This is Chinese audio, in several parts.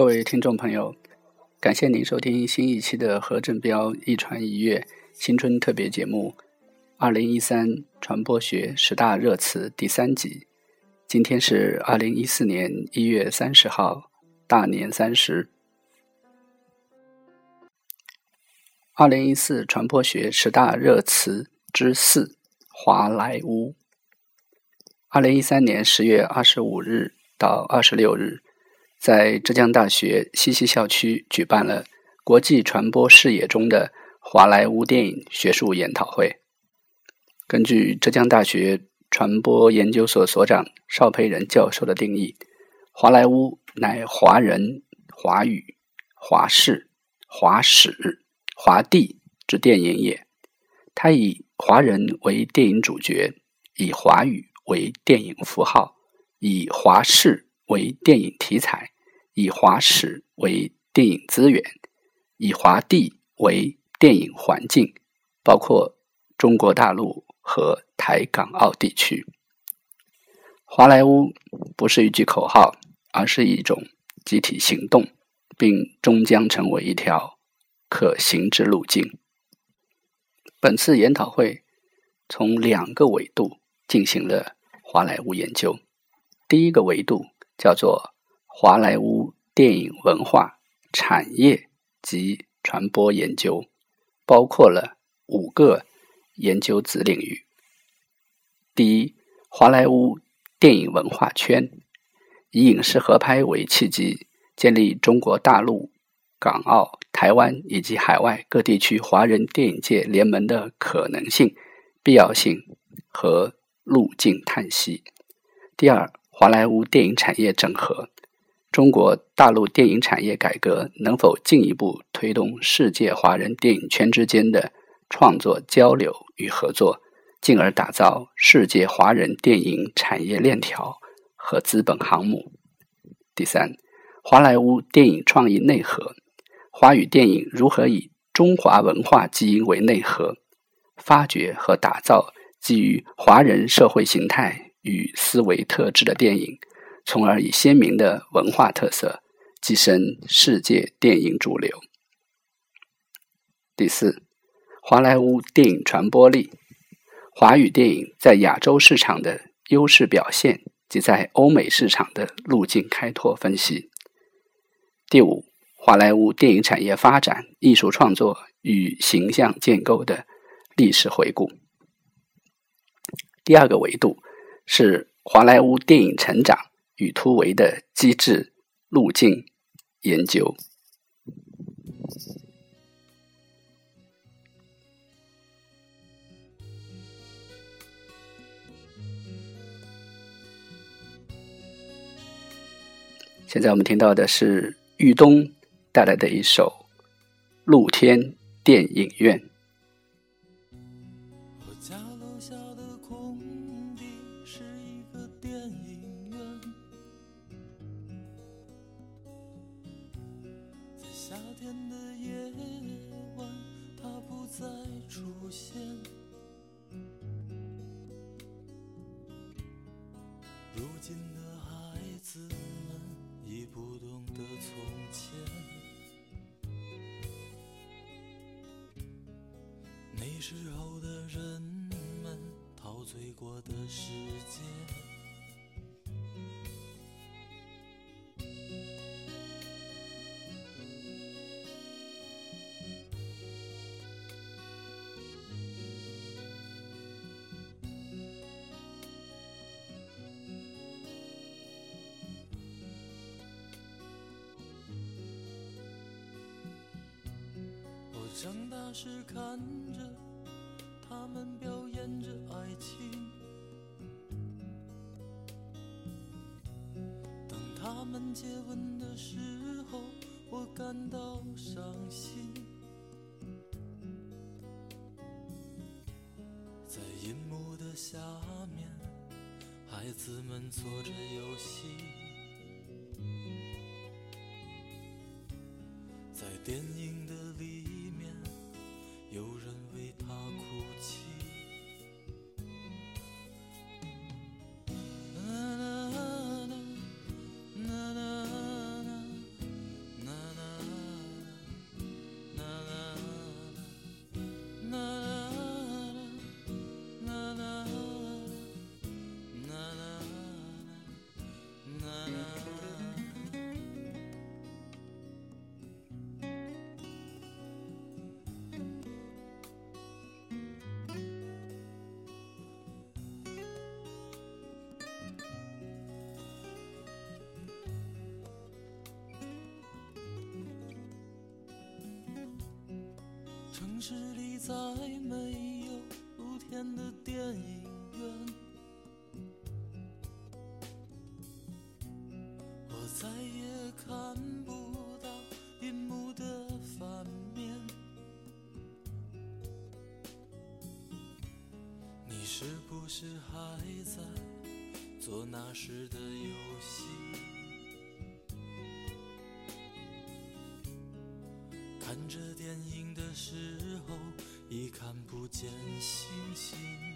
各位听众朋友，感谢您收听新一期的何振彪一传一乐新春特别节目《二零一三传播学十大热词》第三集。今天是二零一四年一月三十号，大年三十。二零一四传播学十大热词之四：华莱坞。二零一三年十月二十五日到二十六日，在浙江大学西溪校区举办了国际传播视野中的华莱坞电影学术研讨会。根据浙江大学传播研究所所长邵培仁教授的定义，华莱坞乃华人、华语、华视、华史。华帝之电影也，他以华人为电影主角，以华语为电影符号，以华视为电影题材，以华史为电影资源，以华地为电影环境，包括中国大陆和台港澳地区。华莱坞不是一句口号，而是一种集体行动，并终将成为一条。可行之路径。本次研讨会从两个维度进行了华莱坞研究。第一个维度叫做华莱坞电影文化产业及传播研究，包括了五个研究子领域。第一，华莱坞电影文化圈以影视合拍为契机，建立中国大陆。港澳、台湾以及海外各地区华人电影界联盟的可能性、必要性和路径探析。第二，华莱坞电影产业整合，中国大陆电影产业改革能否进一步推动世界华人电影圈之间的创作交流与合作，进而打造世界华人电影产业链条和资本航母？第三，华莱坞电影创意内核。华语电影如何以中华文化基因为内核，发掘和打造基于华人社会形态与思维特质的电影，从而以鲜明的文化特色跻身世界电影主流。第四，华莱坞电影传播力，华语电影在亚洲市场的优势表现及在欧美市场的路径开拓分析。第五。华莱坞电影产业发展、艺术创作与形象建构的历史回顾。第二个维度是华莱坞电影成长与突围的机制路径研究。现在我们听到的是豫东。带来的一首《露天电影院》。的世界，我长大时看着。他们表演着爱情，接吻的时候，我感到伤心。在银幕的下面，孩子们做着游戏，在电城市里再没有露天的电影院，我再也看不到银幕的反面。你是不是还在做那时的游戏？见星星。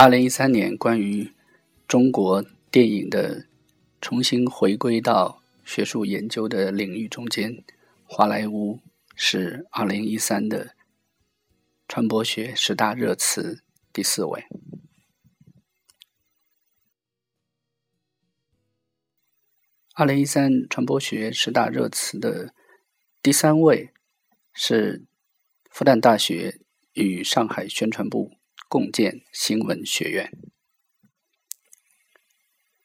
二零一三年关于中国电影的重新回归到学术研究的领域中间，华莱坞是二零一三的传播学十大热词第四位。二零一三传播学十大热词的第三位是复旦大学与上海宣传部共建新闻学院。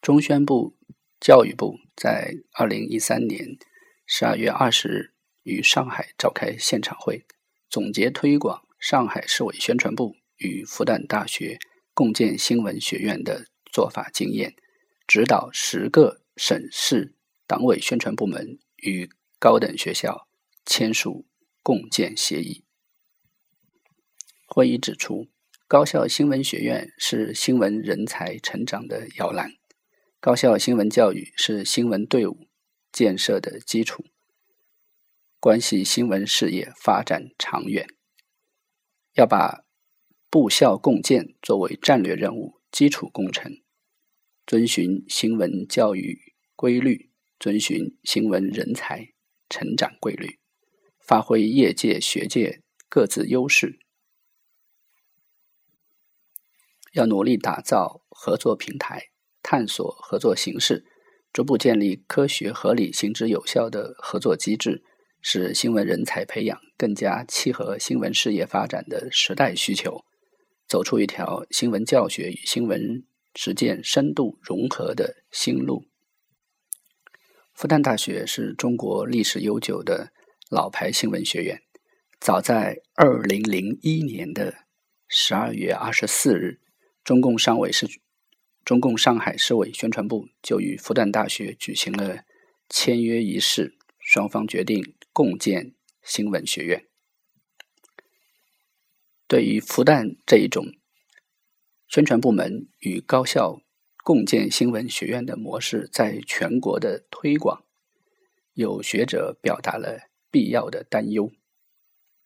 中宣部、教育部在二零一三年十二月二十日于上海召开现场会，总结推广上海市委宣传部与复旦大学共建新闻学院的做法经验，指导十个省市党委宣传部门与高等学校签署共建协议。会议指出，高校新闻学院是新闻人才成长的摇篮，高校新闻教育是新闻队伍建设的基础，关系新闻事业发展长远。要把部校共建作为战略任务、基础工程，遵循新闻教育规律，遵循新闻人才成长规律，发挥业界、学界各自优势。要努力打造合作平台，探索合作形式，逐步建立科学合理、行之有效的合作机制，使新闻人才培养更加契合新闻事业发展的时代需求，走出一条新闻教学与新闻实践深度融合的新路。复旦大学是中国历史悠久的老牌新闻学院，早在二零零一年的十二月二十四日。中共上委市、中共上海市委宣传部就与复旦大学举行了签约仪式，双方决定共建新闻学院。对于复旦这一种宣传部门与高校共建新闻学院的模式在全国的推广，有学者表达了必要的担忧。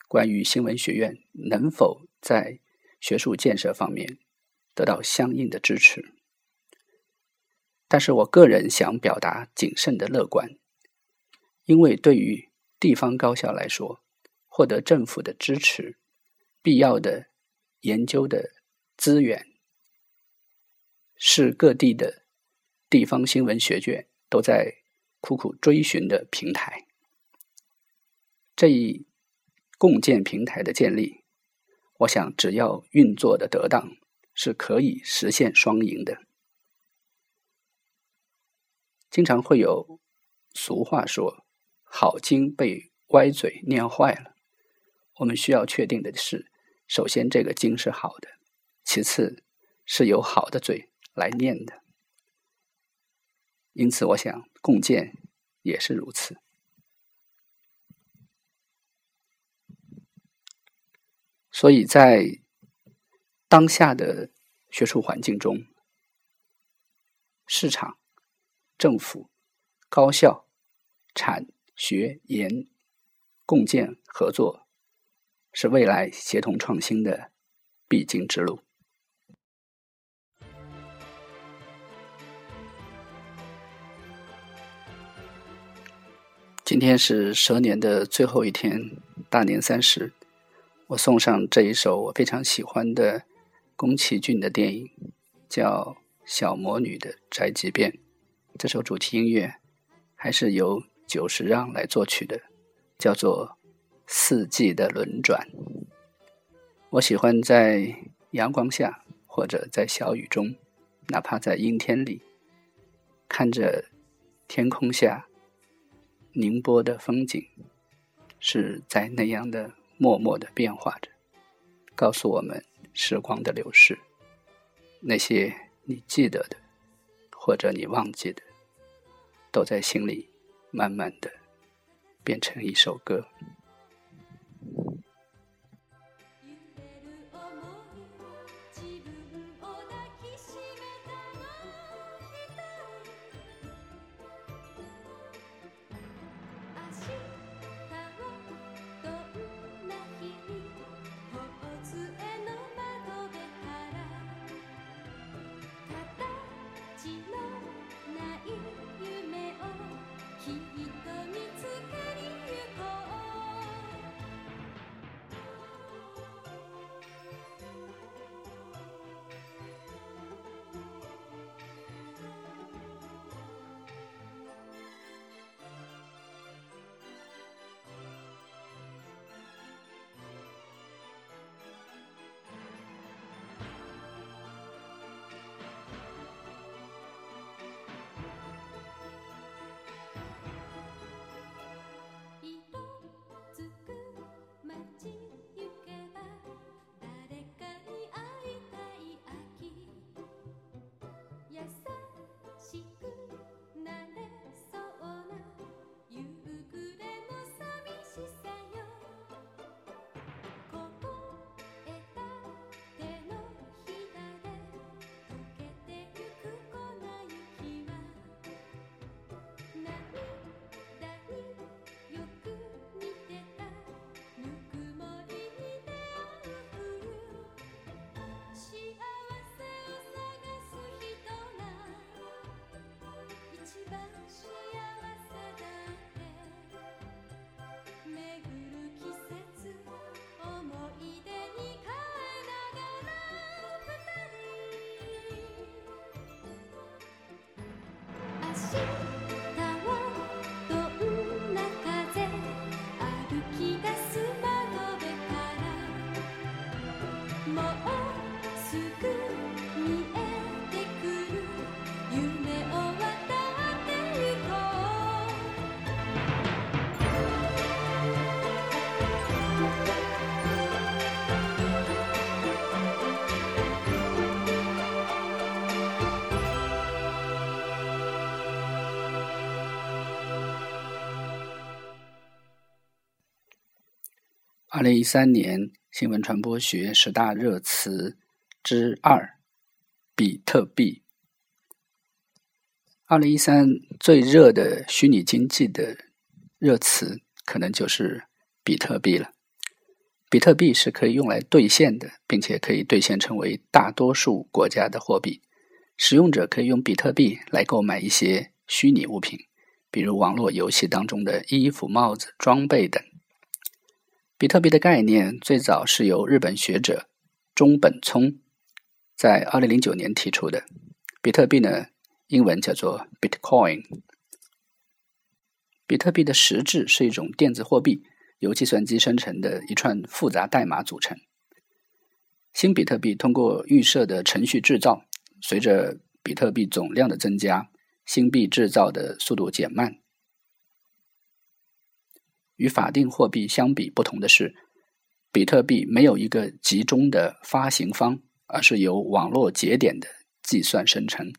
关于新闻学院能否在学术建设方面，得到相应的支持，但是我个人想表达谨慎的乐观，因为对于地方高校来说，获得政府的支持、必要的研究的资源，是各地的地方新闻学界都在苦苦追寻的平台。这一共建平台的建立，我想只要运作的得当。是可以实现双赢的。经常会有俗话说：“好经被歪嘴念坏了。”我们需要确定的是，首先这个经是好的，其次是由好的嘴来念的。因此，我想共建也是如此。所以在。当下的学术环境中，市场、政府、高校、产学研共建合作，是未来协同创新的必经之路。今天是蛇年的最后一天，大年三十。我送上这一首我非常喜欢的宫崎骏的电影，叫《小魔女的宅急便》。这首主题音乐还是由久石让来作曲的，叫做《四季的轮转》。我喜欢在阳光下，或者在小雨中，哪怕在阴天里，看着天空下。宁波的风景是在那样的默默的变化着，告诉我们时光的流逝。那些你记得的，或者你忘记的，都在心里慢慢的变成一首歌。二零一三年新闻传播学十大热词之二：比特币。二零一三最热的虚拟经济的热词，可能就是比特币了。比特币是可以用来兑现的，并且可以兑现成为大多数国家的货币。使用者可以用比特币来购买一些虚拟物品，比如网络游戏当中的衣服、帽子、装备等。比特币的概念最早是由日本学者中本聪在二零零九年提出的。比特币呢，英文叫做 Bitcoin。比特币的实质是一种电子货币，由计算机生成的一串复杂代码组成。新比特币通过预设的程序制造，随着比特币总量的增加，新币制造的速度减慢。与法定货币相比不同的是，比特币没有一个集中的发行方，而是由网络节点的计算生成，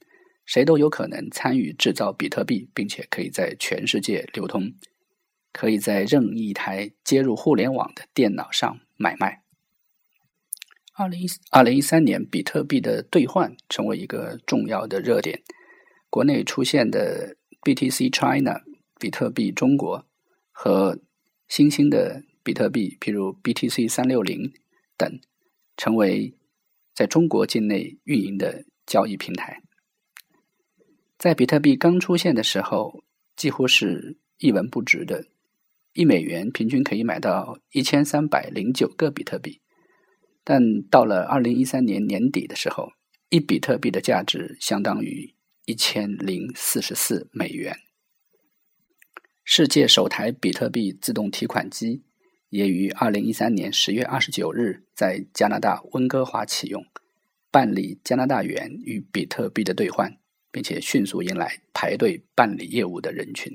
谁都有可能参与制造比特币，并且可以在全世界流通，可以在任意一台接入互联网的电脑上买卖。二零一二零一三年，比特币的兑换成为一个重要的热点，国内出现的 BTC China 比特币中国和新兴的比特币，譬如 BTC 三六零等，成为在中国境内运营的交易平台。在比特币刚出现的时候，几乎是一文不值的，一美元平均可以买到一千三百零九个比特币。但到了二零一三年年底的时候，一比特币的价值相当于一千零四十四美元。世界首台比特币自动提款机也于二零一三年十月二十九日在加拿大温哥华启用，办理加拿大元与比特币的兑换，并且迅速迎来排队办理业务的人群。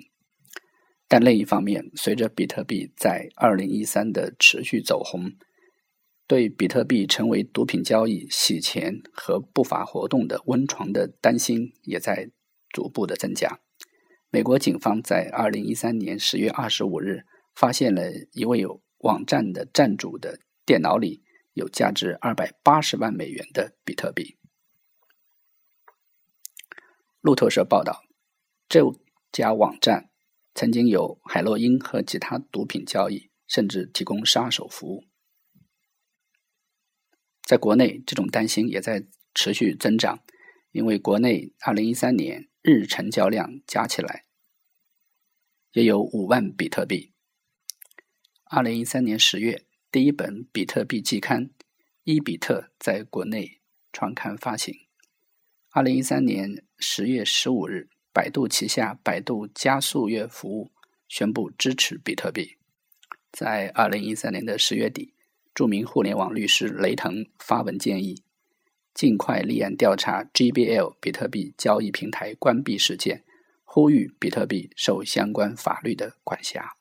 但另一方面，随着比特币在二零一三的持续走红，对比特币成为毒品交易、洗钱和不法活动的温床的担心也在逐步的增加。美国警方在二零一三年十月二十五日发现了一位网站的站主的电脑里有价值二百八十万美元的比特币。路透社报道，这家网站曾经有海洛因和其他毒品交易，甚至提供杀手服务。在国内，这种担心也在持续增长，因为国内二零一三年日成交量加起来也有五万比特币。二零一三年十月，第一本比特币季刊《伊比特》在国内创刊发行。二零一三年十月十五日，百度旗下百度加速月服务宣布支持比特币。在二零一三年的十月底。著名互联网律师雷腾发文建议，尽快立案调查 GBL 比特币交易平台关闭事件，呼吁比特币受相关法律的管辖。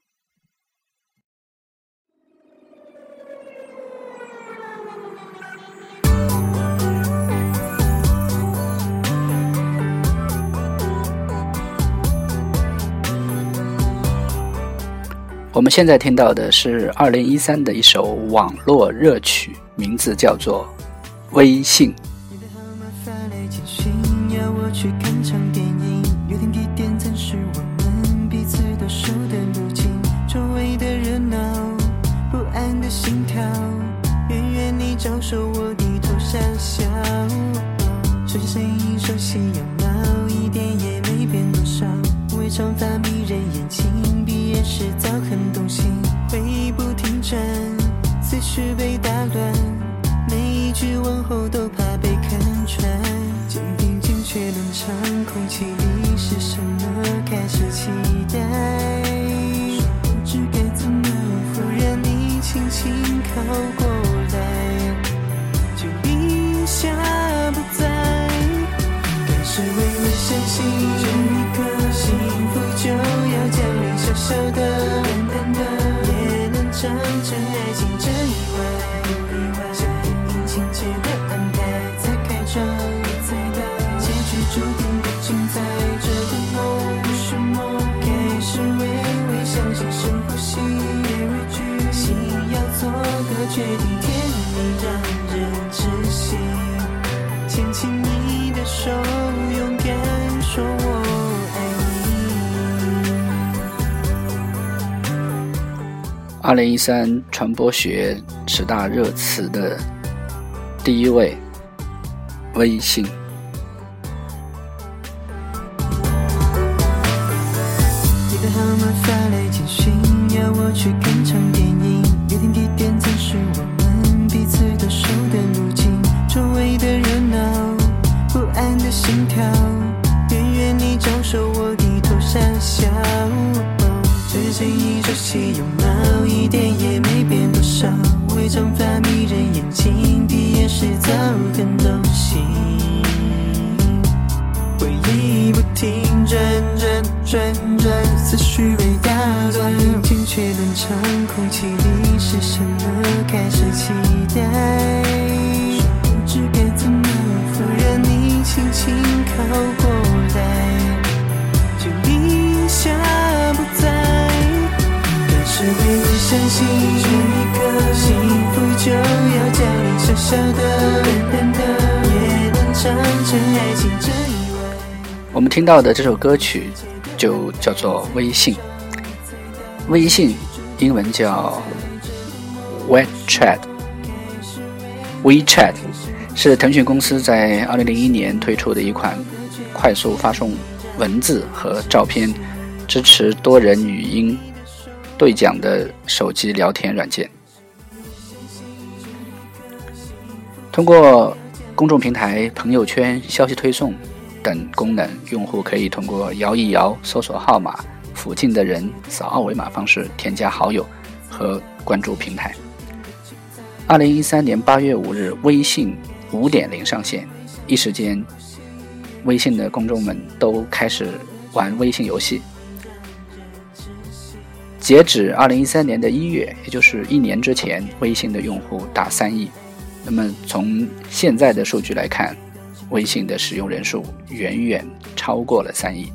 我们现在听到的是二零一三的一首网络热曲，名字叫做《微信》。空气里是什么开始期待？不知该怎么忽然你轻轻靠过来，就一下不在。开始微微相信，这一刻幸福就要降临，小小的、淡淡的，也能长成爱情真意外。二零一三传播学十大热词的第一位，微信。你的号码发来简讯，要我去给小小的、淡淡的，我们听到的这首歌曲就叫做《微信》，微信英文叫 WeChat，WeChat 是腾讯公司在二零零一年推出的一款快速发送文字和照片支持多人语音对讲的手机聊天软件。通过公众平台、朋友圈、消息推送等功能，用户可以通过摇一摇搜索号码、附近的人扫二维码方式添加好友和关注平台。二零一三年八月五日，微信五点零上线，一时间，微信的公众们都开始玩微信游戏。截止二零一三年的一月，也就是一年之前，微信的用户达三亿。那么从现在的数据来看，微信的使用人数远远超过了三亿。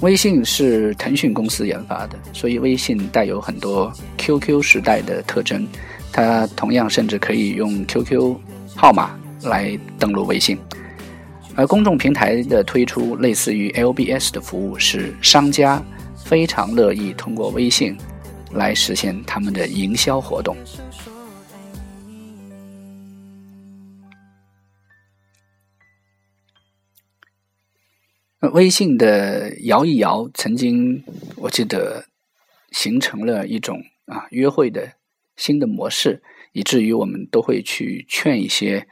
微信是腾讯公司研发的，所以微信带有很多 QQ 时代的特征。它同样甚至可以用 QQ 号码来登录微信。而公众平台的推出，类似于 LBS 的服务，使商家非常乐意通过微信。来实现他们的营销活动。微信的摇一摇，曾经我记得形成了一种啊约会的新的模式，以至于我们都会去劝一些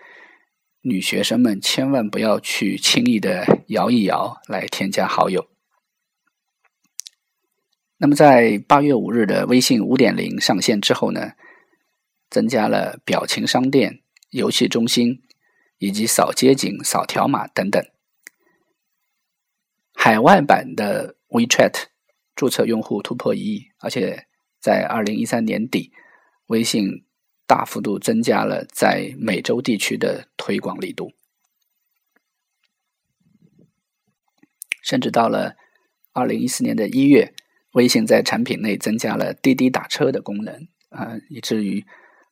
女学生们千万不要去轻易的摇一摇来添加好友。那么，在八月五日的微信五点零上线之后呢，增加了表情商店、游戏中心以及扫街景、扫条码等等。海外版的 WeChat 注册用户突破一亿，而且在二零一三年底，微信大幅度增加了在美洲地区的推广力度，甚至到了二零一四年的一月。微信在产品内增加了滴滴打车的功能啊，以至于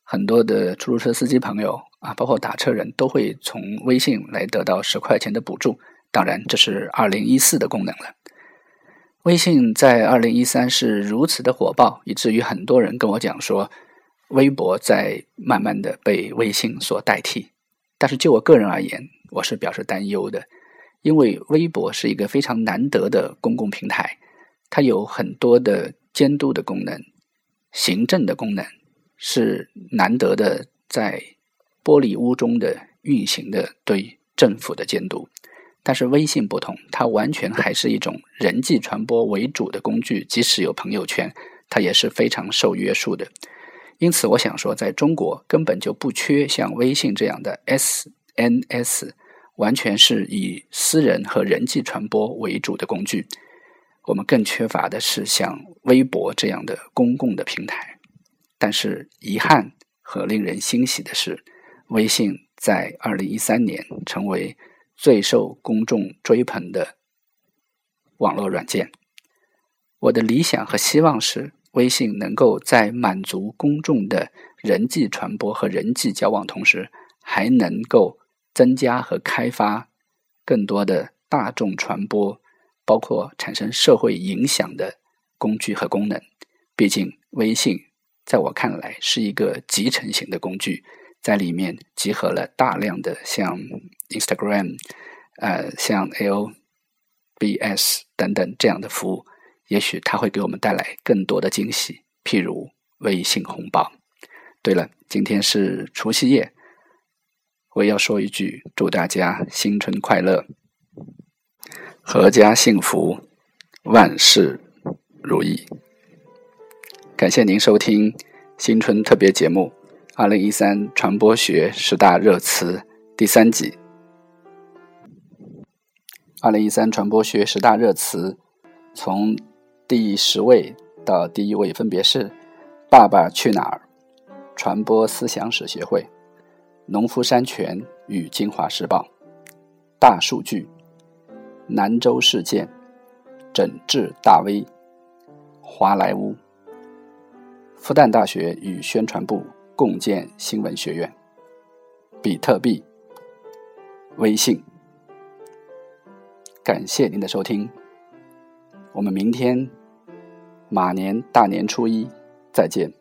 很多的出租车司机朋友啊，包括打车人都会从微信来得到十块钱的补助。当然，这是二零一四的功能了。微信在二零一三是如此的火爆，以至于很多人跟我讲说，微博在慢慢的被微信所代替。但是就我个人而言，我是表示担忧的，因为微博是一个非常难得的公共平台。它有很多的监督的功能、行政的功能，是难得的在玻璃屋中的运行的对政府的监督。但是微信不同，它完全还是一种人际传播为主的工具，即使有朋友圈，它也是非常受约束的。因此，我想说，在中国根本就不缺像微信这样的 SNS，完全是以私人和人际传播为主的工具。我们更缺乏的是像微博这样的公共的平台，但是遗憾和令人欣喜的是，微信在二零一三年成为最受公众追捧的网络软件。我的理想和希望是，微信能够在满足公众的人际传播和人际交往同时，还能够增加和开发更多的大众传播。包括产生社会影响的工具和功能。毕竟，微信在我看来是一个集成型的工具，在里面集合了大量的像 Instagram、呃，像 LBS 等等这样的服务。也许它会给我们带来更多的惊喜，譬如微信红包。对了，今天是除夕夜，我要说一句：祝大家新春快乐！阖家幸福，万事如意。感谢您收听新春特别节目《二零一三传播学十大热词》第三集。二零一三传播学十大热词，从第十位到第一位分别是：爸爸去哪儿、传播思想史协会、农夫山泉与京华时报、大数据。南州事件、整治大 V、华莱坞、复旦大学与宣传部共建新闻学院、比特币、微信。感谢您的收听，我们明天马年大年初一再见。